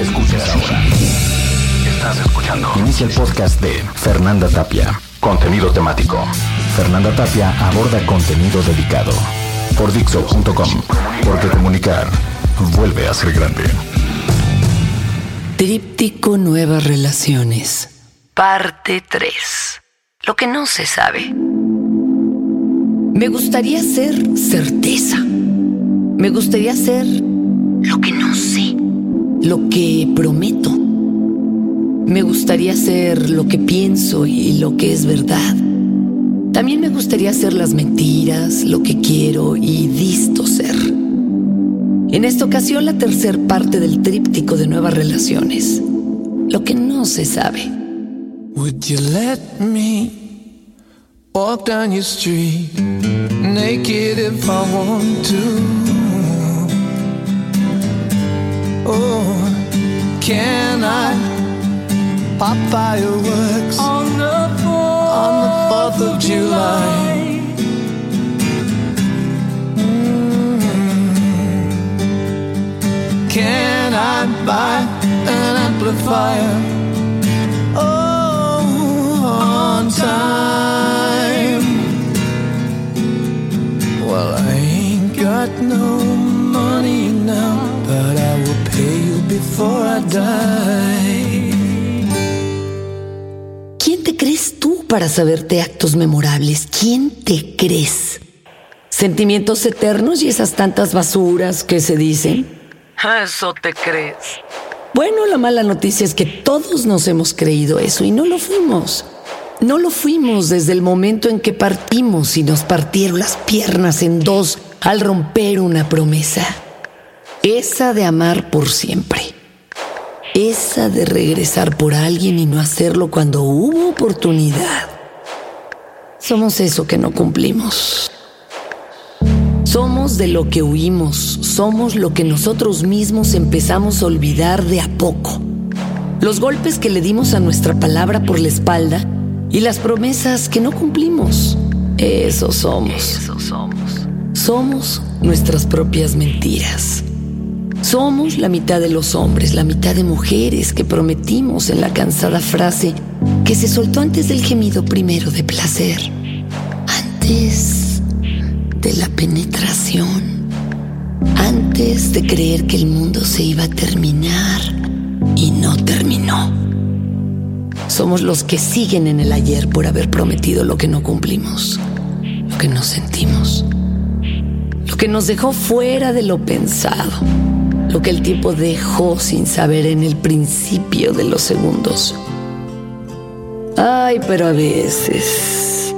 escuches ahora. Estás escuchando. Inicia el podcast de Fernanda Tapia. Contenido temático. Fernanda Tapia aborda contenido dedicado. Por Dixo.com. Porque comunicar vuelve a ser grande. Tríptico Nuevas Relaciones. Parte 3. Lo que no se sabe. Me gustaría ser certeza. Me gustaría ser lo que no sé, lo que prometo. Me gustaría ser lo que pienso y lo que es verdad. También me gustaría ser las mentiras, lo que quiero y visto ser. En esta ocasión la tercer parte del tríptico de nuevas relaciones. Lo que no se sabe. Would you let me walk down your street naked if I want to? Oh, can I pop fireworks on the 4th, of July? Mm. Can I buy an amplifier? Oh, on time. Well, I ain't got no before I die. ¿Quién te crees tú para saberte actos memorables? ¿Quién te crees? ¿Sentimientos eternos y esas tantas basuras que se dicen? Eso te crees. Bueno, la mala noticia es que todos nos hemos creído eso y no lo fuimos. No lo fuimos desde el momento en que partimos y nos partieron las piernas en dos al romper una promesa. Esa de amar por siempre. Esa de regresar por alguien y no hacerlo cuando hubo oportunidad. Somos eso que no cumplimos. Somos de lo que huimos, somos lo que nosotros mismos empezamos a olvidar de a poco. Los golpes que le dimos a nuestra palabra por la espalda y las promesas que no cumplimos. Eso somos. Eso somos. Somos nuestras propias mentiras. Somos la mitad de los hombres, la mitad de mujeres que prometimos en la cansada frase que se soltó antes del gemido primero de placer. Antes de la penetración, antes de creer que el mundo se iba a terminar y no terminó. Somos los que siguen en el ayer por haber prometido lo que no cumplimos, lo que no sentimos, lo que nos dejó fuera de lo pensado, lo que el tiempo dejó sin saber en el principio de los segundos. Ay, pero a veces,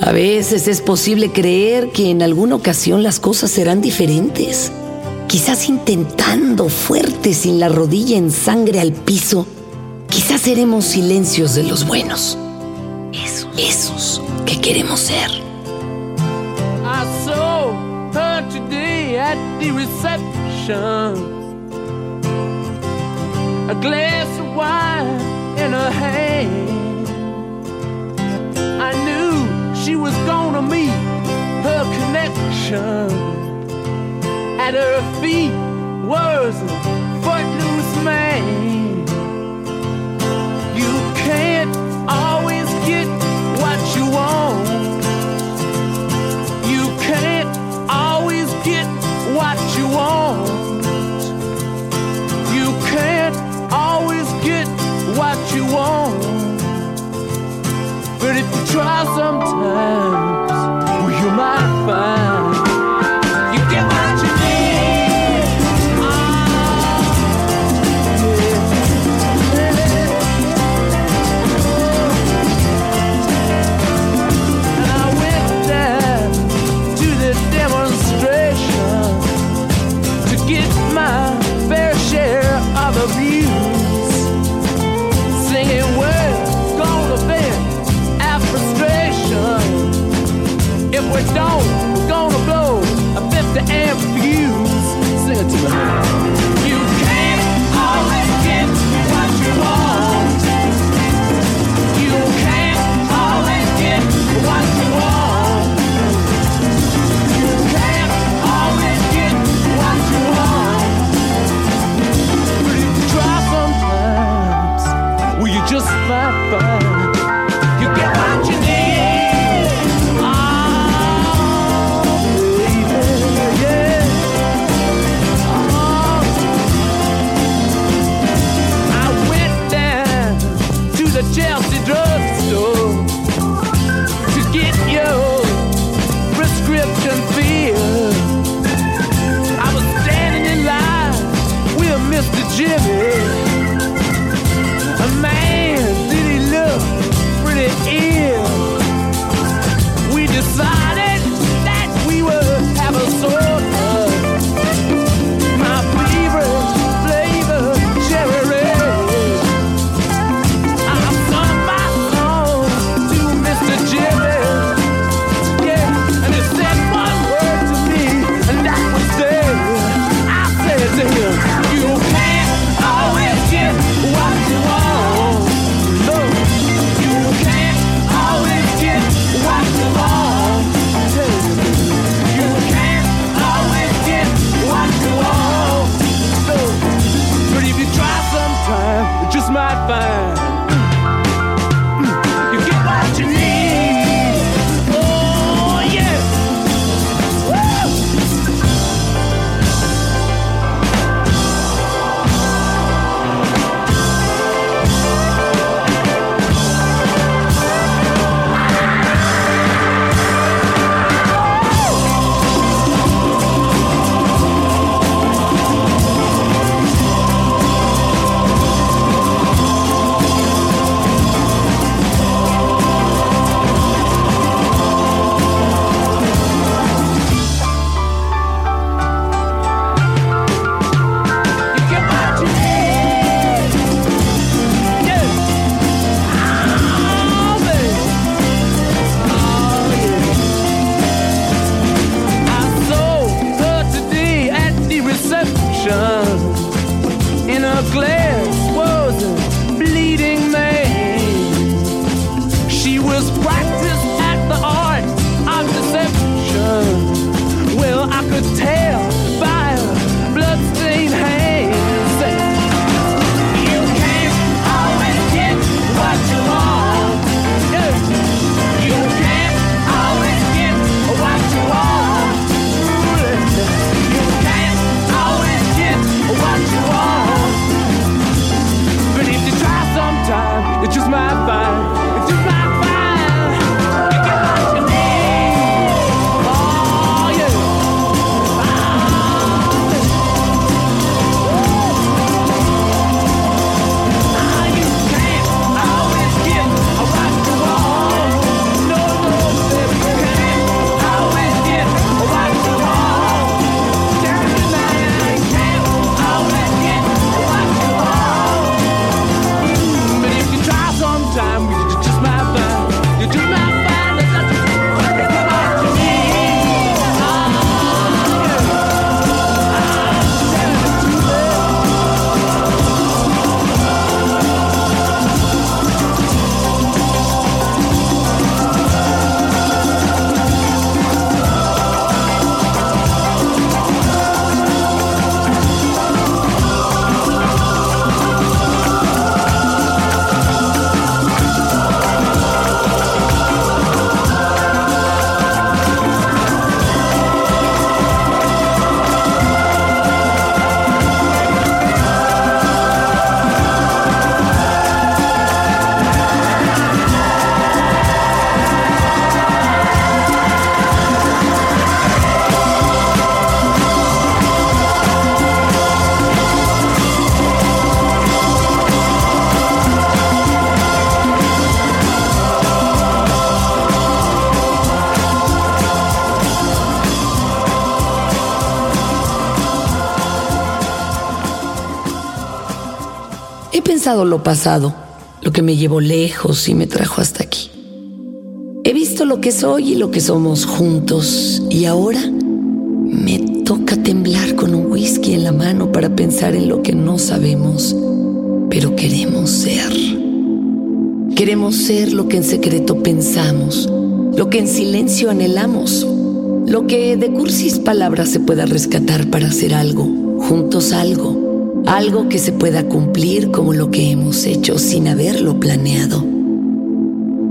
a veces es posible creer que en alguna ocasión las cosas serán diferentes. Quizás intentando fuerte sin la rodilla en sangre al piso, quizás seremos silencios de los buenos. Esos, esos que queremos ser. Her today at the reception. A glass of wine in her hand. I knew she was gonna meet her connection. At her feet was a footloose man. 伴 pensado lo pasado, lo que me llevó lejos y me trajo hasta aquí. He visto lo que soy y lo que somos juntos y ahora me toca temblar con un whisky en la mano para pensar en lo que no sabemos, pero queremos ser. Queremos ser lo que en secreto pensamos, lo que en silencio anhelamos, lo que de cursis palabras se pueda rescatar para hacer algo, juntos algo, algo que se pueda cumplir como lo que hemos hecho sin haberlo planeado.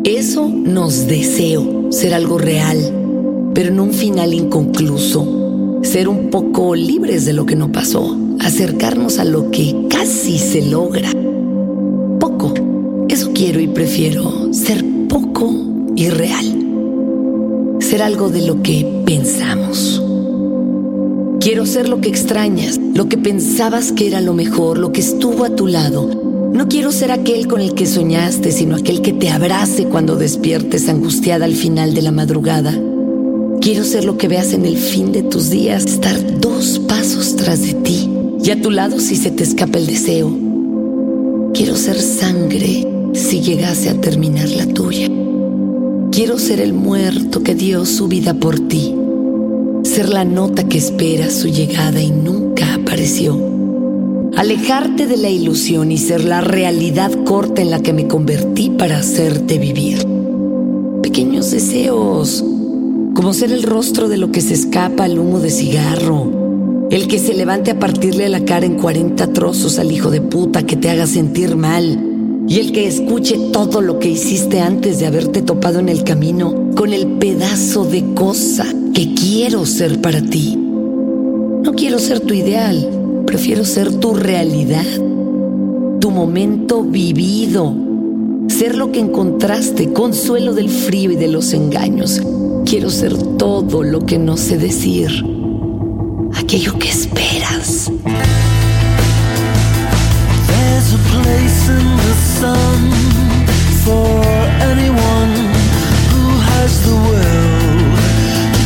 Eso nos deseo, ser algo real, pero en un final inconcluso, ser un poco libres de lo que no pasó, acercarnos a lo que casi se logra. Poco, eso quiero y prefiero, ser poco y real. Ser algo de lo que pensamos. Quiero ser lo que extrañas, lo que pensabas que era lo mejor, lo que estuvo a tu lado. No quiero ser aquel con el que soñaste, sino aquel que te abrace cuando despiertes angustiada al final de la madrugada. Quiero ser lo que veas en el fin de tus días, estar dos pasos tras de ti y a tu lado si se te escapa el deseo. Quiero ser sangre si llegase a terminar la tuya. Quiero ser el muerto que dio su vida por ti. Ser la nota que espera su llegada y nunca apareció. Alejarte de la ilusión y ser la realidad corta en la que me convertí para hacerte vivir. Pequeños deseos, como ser el rostro de lo que se escapa al humo de cigarro, el que se levante a partirle la cara en 40 trozos al hijo de puta que te haga sentir mal y el que escuche todo lo que hiciste antes de haberte topado en el camino con el pedazo de cosa que quiero ser para ti. No quiero ser tu ideal, prefiero ser tu realidad, tu momento vivido, ser lo que encontraste, consuelo del frío y de los engaños. Quiero ser todo lo que no sé decir, aquello que esperas.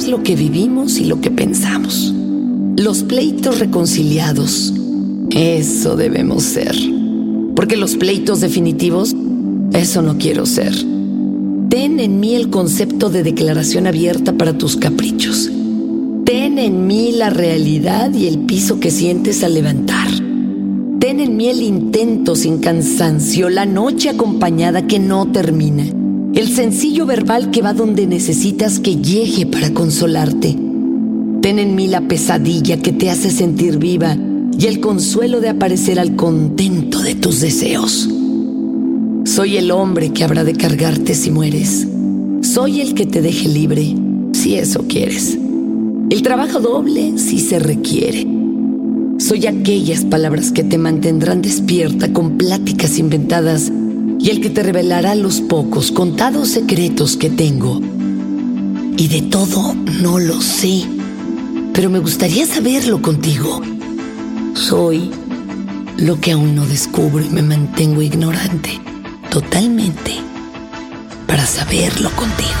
es lo que vivimos y lo que pensamos. Los pleitos reconciliados. Eso debemos ser. Porque los pleitos definitivos, eso no quiero ser. Ten en mí el concepto de declaración abierta para tus caprichos. Ten en mí la realidad y el piso que sientes al levantar. Ten en mí el intento sin cansancio, la noche acompañada que no termina. El sencillo verbal que va donde necesitas que llegue para consolarte. Ten en mí la pesadilla que te hace sentir viva y el consuelo de aparecer al contento de tus deseos. Soy el hombre que habrá de cargarte si mueres. Soy el que te deje libre, si eso quieres. El trabajo doble si se requiere. Soy aquellas palabras que te mantendrán despierta con pláticas inventadas y el que te revelará los pocos, contados secretos que tengo. Y de todo no lo sé, pero me gustaría saberlo contigo. Soy lo que aún no descubro y me mantengo ignorante, totalmente, para saberlo contigo.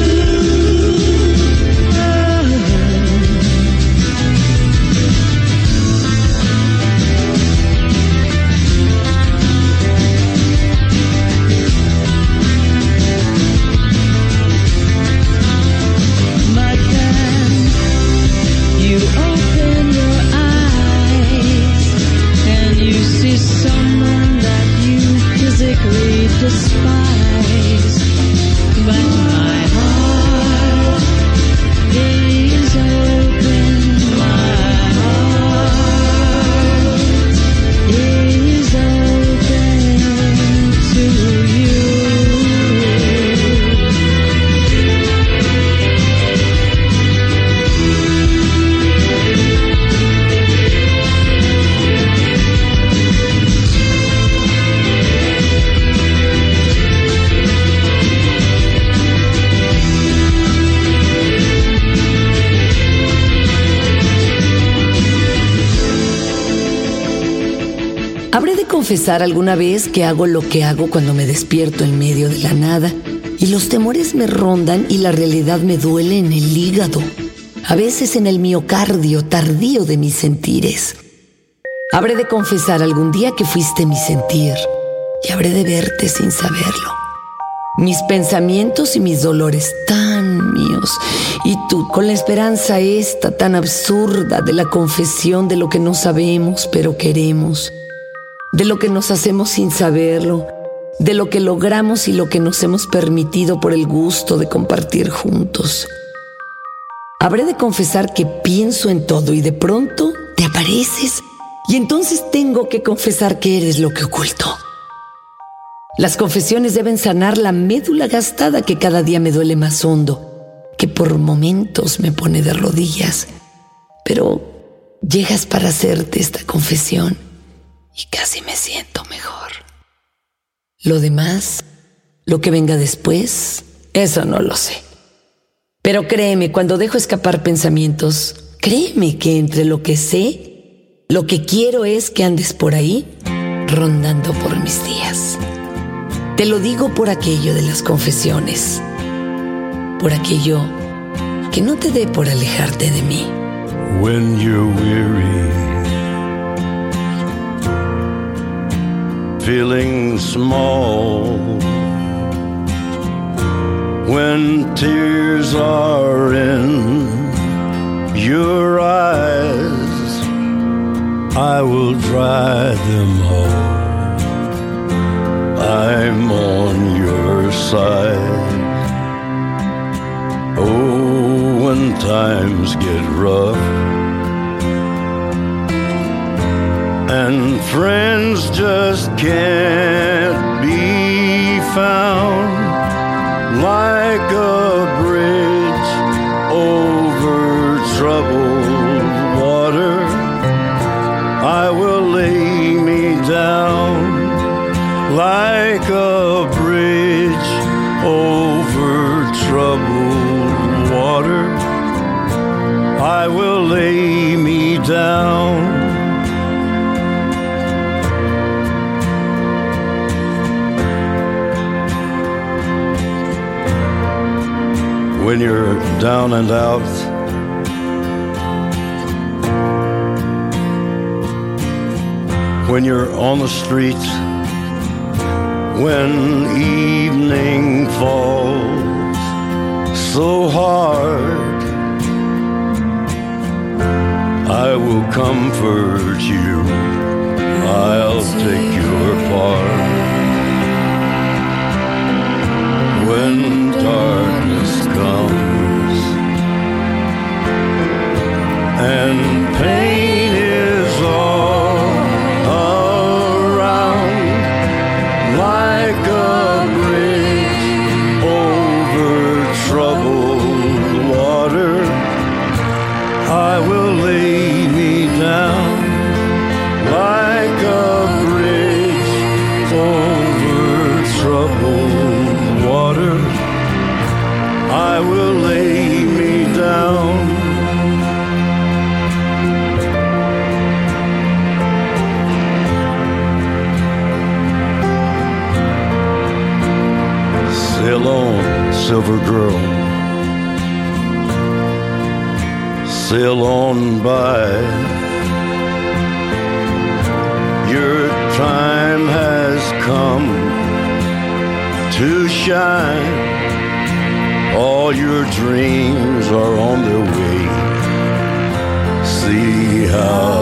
confesar alguna vez que hago lo que hago cuando me despierto en medio de la nada. Y los temores me rondan y la realidad me duele en el hígado, a veces en el miocardio tardío de mis sentires. Habré de confesar algún día que fuiste mi sentir. Y habré de verte sin saberlo. Mis pensamientos y mis dolores tan míos. Y tú con la esperanza esta tan absurda de la confesión de lo que no sabemos pero queremos, de lo que nos hacemos sin saberlo, de lo que logramos y lo que nos hemos permitido por el gusto de compartir juntos. Habré de confesar que pienso en todo y de pronto te apareces y entonces tengo que confesar que eres lo que oculto. Las confesiones deben sanar la médula gastada que cada día me duele más hondo, que por momentos me pone de rodillas. Pero llegas para hacerte esta confesión y casi me siento mejor. Lo demás, lo que venga después, eso no lo sé. Pero créeme, cuando dejo escapar pensamientos, créeme que entre lo que sé, lo que quiero es que andes por ahí rondando por mis días. Te lo digo por aquello de las confesiones, por aquello que no te dé por alejarte de mí. Feeling small, when tears are in your eyes, I will dry them all. I'm on your side. Oh, when times get rough and friends just can't be found like a When you're down and out, when you're on the street, when evening falls so hard, I will comfort you. I'll take your part. When darkness and pain on, silver girl. Sail on by. Your time has come to shine. All your dreams are on their way. See how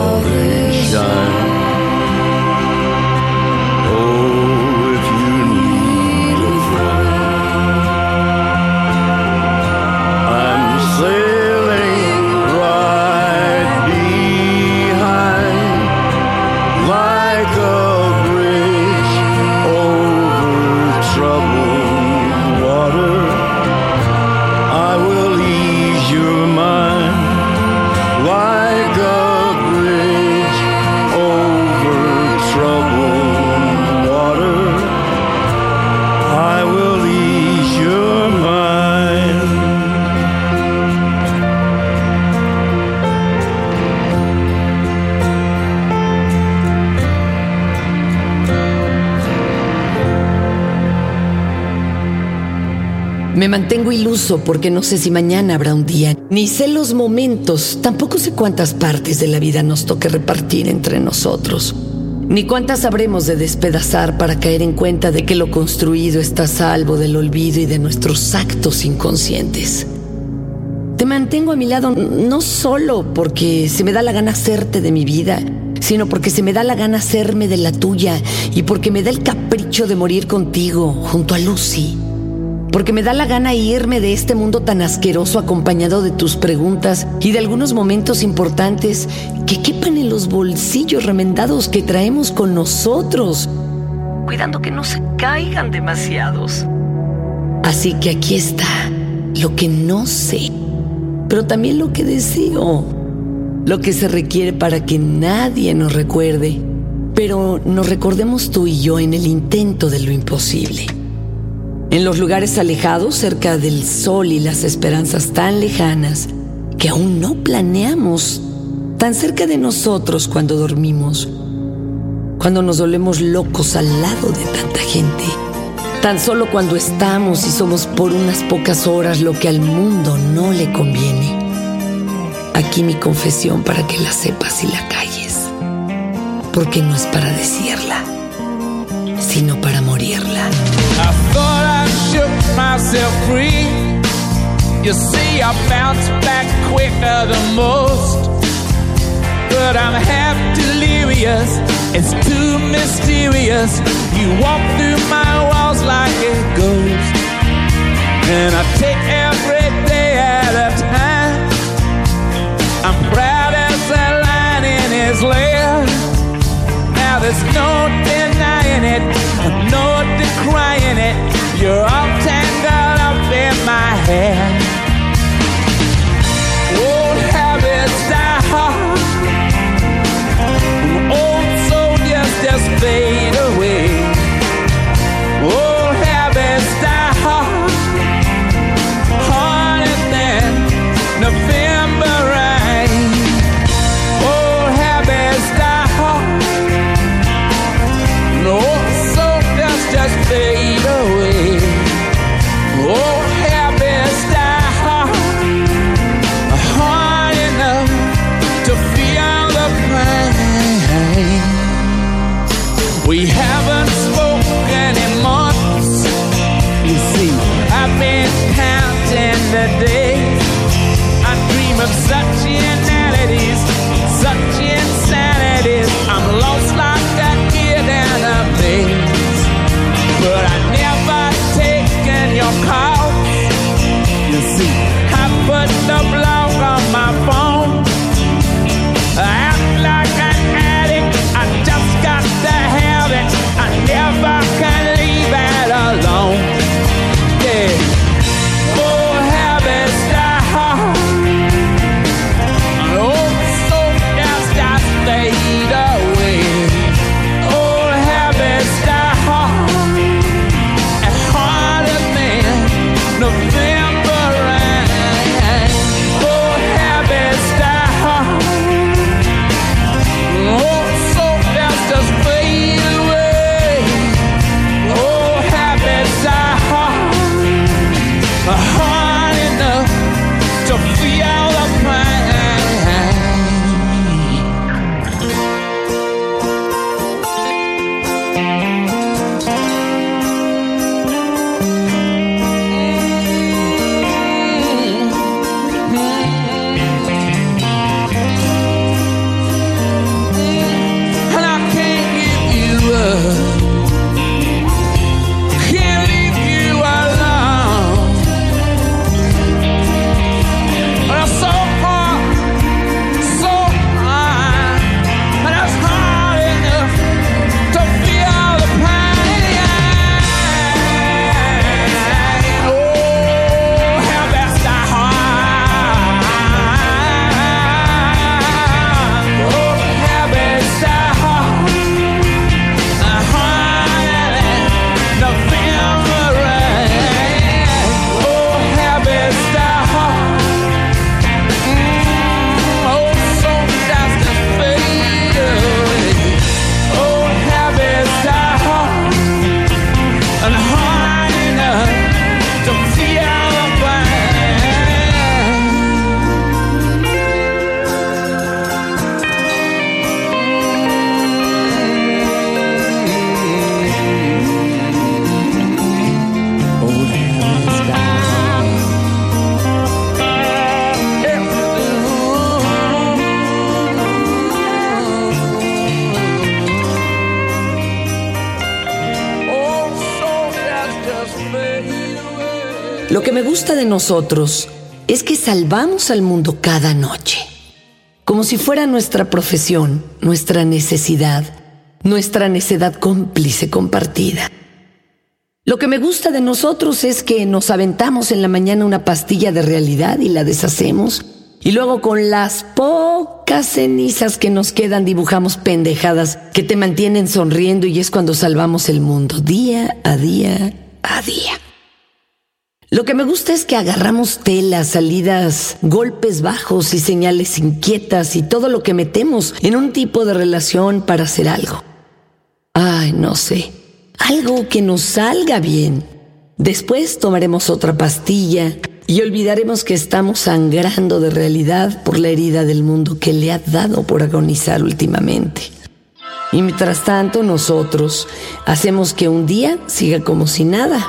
mantengo iluso porque no sé si mañana habrá un día, ni sé los momentos, tampoco sé cuántas partes de la vida nos toque repartir entre nosotros, ni cuántas habremos de despedazar para caer en cuenta de que lo construido está a salvo del olvido y de nuestros actos inconscientes. Te mantengo a mi lado no solo porque se me da la gana hacerte de mi vida, sino porque se me da la gana hacerme de la tuya y porque me da el capricho de morir contigo junto a Lucy. Porque me da la gana irme de este mundo tan asqueroso acompañado de tus preguntas y de algunos momentos importantes que quepan en los bolsillos remendados que traemos con nosotros, cuidando que no se caigan demasiados. Así que aquí está lo que no sé pero también lo que deseo, lo que se requiere para que nadie nos recuerde, pero nos recordemos tú y yo en el intento de lo imposible. En los lugares alejados, cerca del sol y las esperanzas tan lejanas que aún no planeamos, tan cerca de nosotros cuando dormimos, cuando nos dolemos locos al lado de tanta gente Tan solo cuando estamos y somos por unas pocas horas lo que al mundo no le conviene. Aquí mi confesión para que la sepas y la calles. Porque no es para decirla, sino para morirla. I thought I shook myself free. You see, I bounced back quicker than most. But I'm half delirious, it's too mysterious. You walk through my walls like a ghost. And I take every day at a time. I'm proud as a lion in his lair. Now there's no denying it, no decrying it. You're all tangled up in my hair. Old habits die hard. Old soldiers just fade Lo que me gusta de nosotros es que salvamos al mundo cada noche, como si fuera nuestra profesión, nuestra necesidad, nuestra necedad cómplice compartida. Lo que me gusta de nosotros es que nos aventamos en la mañana una pastilla de realidad y la deshacemos, y luego con las pocas cenizas que nos quedan dibujamos pendejadas que te mantienen sonriendo y es cuando salvamos el mundo, día a día a día. Lo que me gusta es que agarramos telas, salidas, golpes bajos y señales inquietas y todo lo que metemos en un tipo de relación para hacer algo. Ay, no sé, algo que nos salga bien. Después tomaremos otra pastilla y olvidaremos que estamos sangrando de realidad por la herida del mundo que le ha dado por agonizar últimamente. Y mientras tanto nosotros hacemos que un día siga como si nada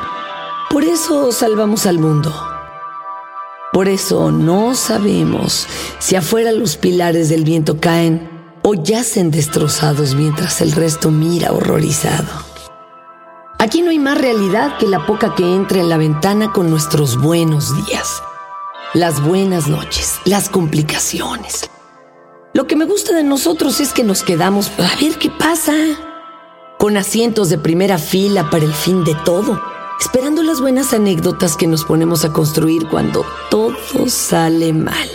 por eso salvamos al mundo. Por eso no sabemos si afuera los pilares del viento caen o yacen destrozados mientras el resto mira horrorizado. Aquí no hay más realidad que la poca que entra en la ventana con nuestros buenos días, las buenas noches, las complicaciones. Lo que me gusta de nosotros es que nos quedamos a ver qué pasa, con asientos de primera fila para el fin de todo esperando las buenas anécdotas que nos ponemos a construir cuando todo sale mal.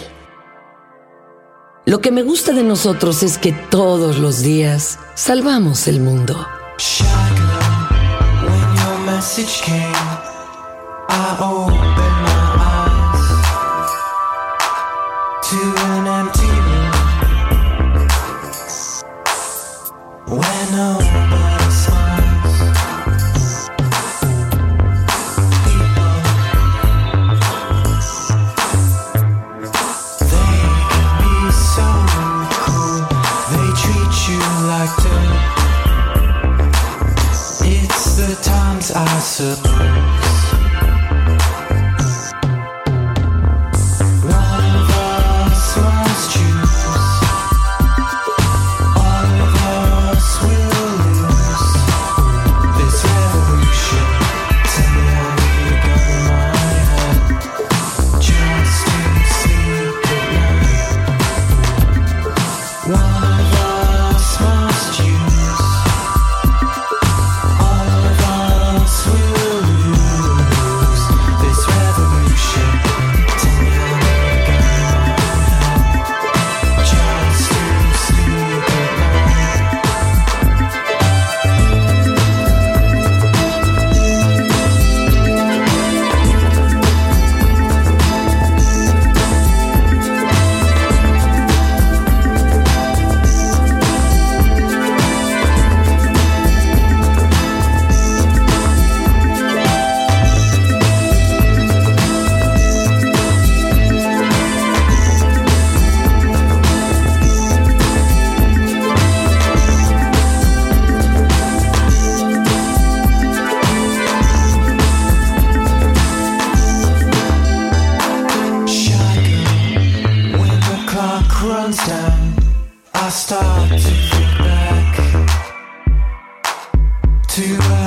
Lo que me gusta de nosotros es que todos los días salvamos el mundo. 습. I start to think back to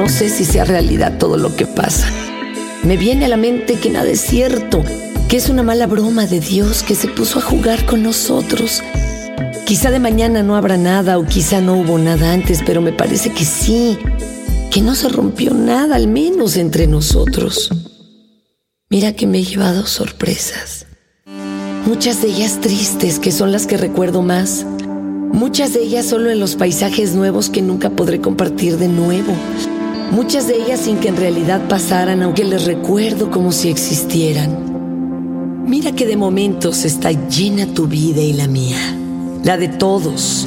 no sé si sea realidad todo lo que pasa. Me viene a la mente que nada es cierto, que es una mala broma de Dios que se puso a jugar con nosotros. Quizá de mañana no habrá nada o quizá no hubo nada antes, pero me parece que sí, que no se rompió nada al menos entre nosotros. Mira que me he llevado sorpresas. Muchas de ellas tristes, que son las que recuerdo más. Muchas de ellas solo en los paisajes nuevos que nunca podré compartir de nuevo. Muchas de ellas sin que en realidad pasaran, aunque les recuerdo como si existieran. Mira que de momentos está llena tu vida y la mía, la de todos.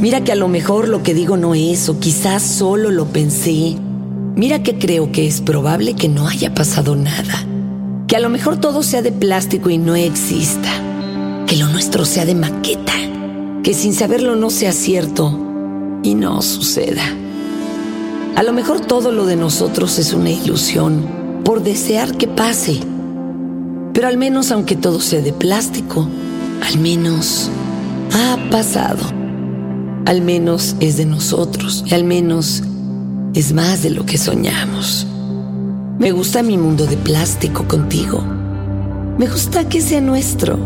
Mira que a lo mejor lo que digo no es, o quizás solo lo pensé. Mira que creo que es probable que no haya pasado nada. Que a lo mejor todo sea de plástico y no exista. Que lo nuestro sea de maqueta que sin saberlo no sea cierto y no suceda. A lo mejor todo lo de nosotros es una ilusión por desear que pase. Pero al menos aunque todo sea de plástico, al menos ha pasado. Al menos es de nosotros y al menos es más de lo que soñamos. Me gusta mi mundo de plástico contigo. Me gusta que sea nuestro.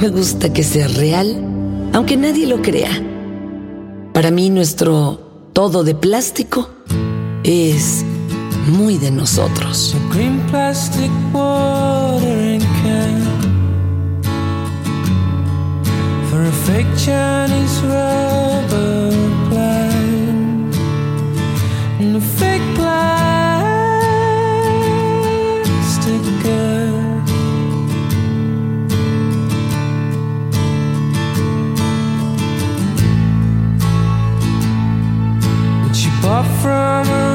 Me gusta que sea real aunque nadie lo crea. Para mí nuestro todo de plástico es muy de nosotros. far from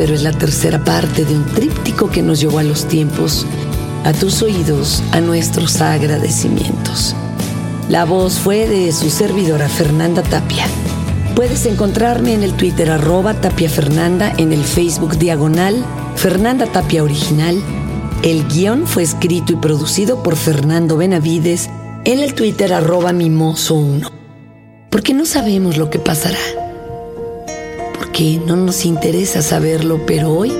pero es la tercera parte de un tríptico que nos llevó a los tiempos, a tus oídos, a nuestros agradecimientos. La voz fue de su servidora Fernanda Tapia. Puedes encontrarme en el Twitter arroba Tapia Fernanda, en el Facebook diagonal Fernanda Tapia Original. El guion fue escrito y producido por Fernando Benavides en el Twitter arroba Mimoso1. Porque no sabemos lo que pasará no nos interesa saberlo, pero hoy,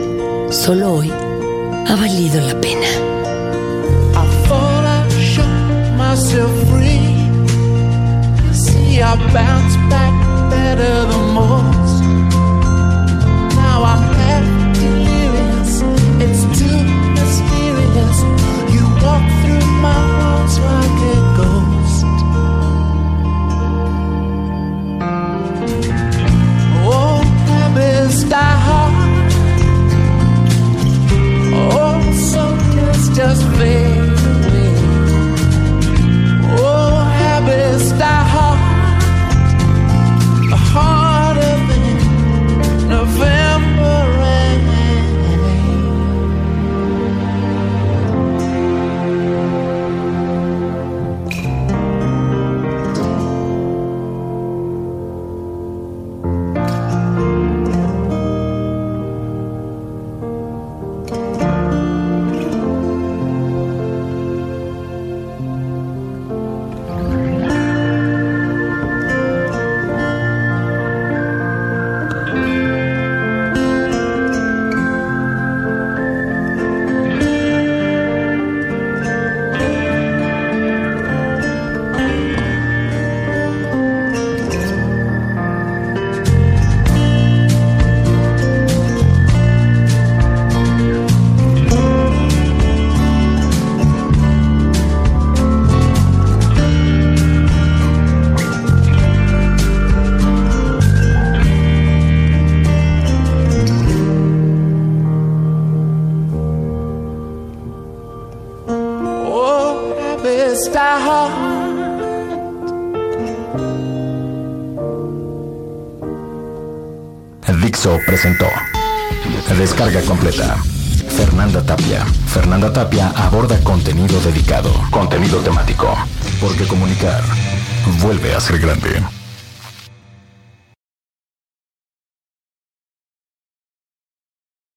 solo hoy, ha valido la pena. I thought I shot myself Oh, so just, just fail. Oh, habits die. Porque comunicar vuelve a ser grande.